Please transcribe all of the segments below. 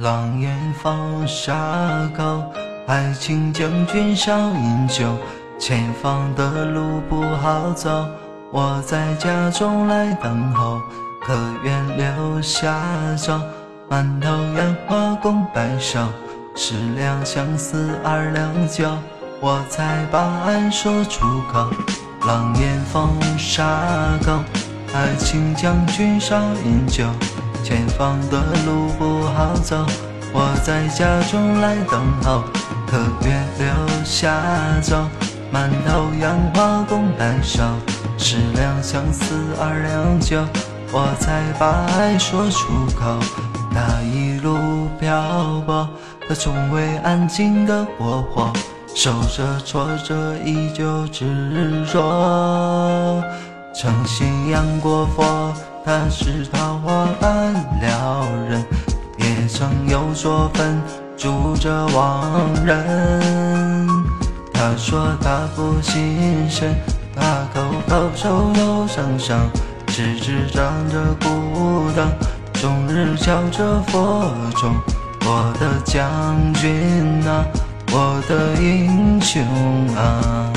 狼烟放沙口，爱情将军少饮酒，前方的路不好走，我在家中来等候，可愿留下走？满头烟花共白首，十两相思二两酒，我才把爱说出口。狼烟放沙口，爱情将军少饮酒。前方的路不好走，我在家中来等候，可愿留下走？满头杨花共白首，十两相思二两酒，我才把爱说出口。他一路漂泊，他从未安静的过活，受着挫折依旧执着，诚心仰过佛。他是桃花庵了人，也曾有所分住着亡人。他说他不信神，他口口手又声声，直直张着孤灯，终日敲着佛钟。我的将军啊，我的英雄啊。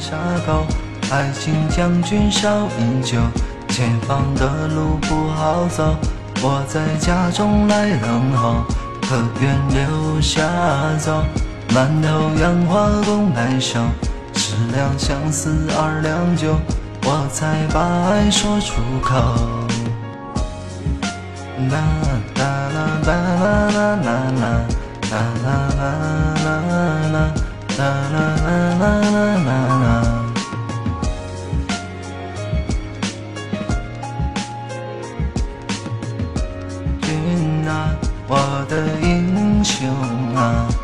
沙口，爱情将军少饮酒，前方的路不好走，我在家中来等候，可愿留下走？满头杨花共白首，十两相思二两酒，我才把爱说出口。啦啦啦啦啦啦啦啦啦啦啦啦啦啦啦啦啦我的英雄啊！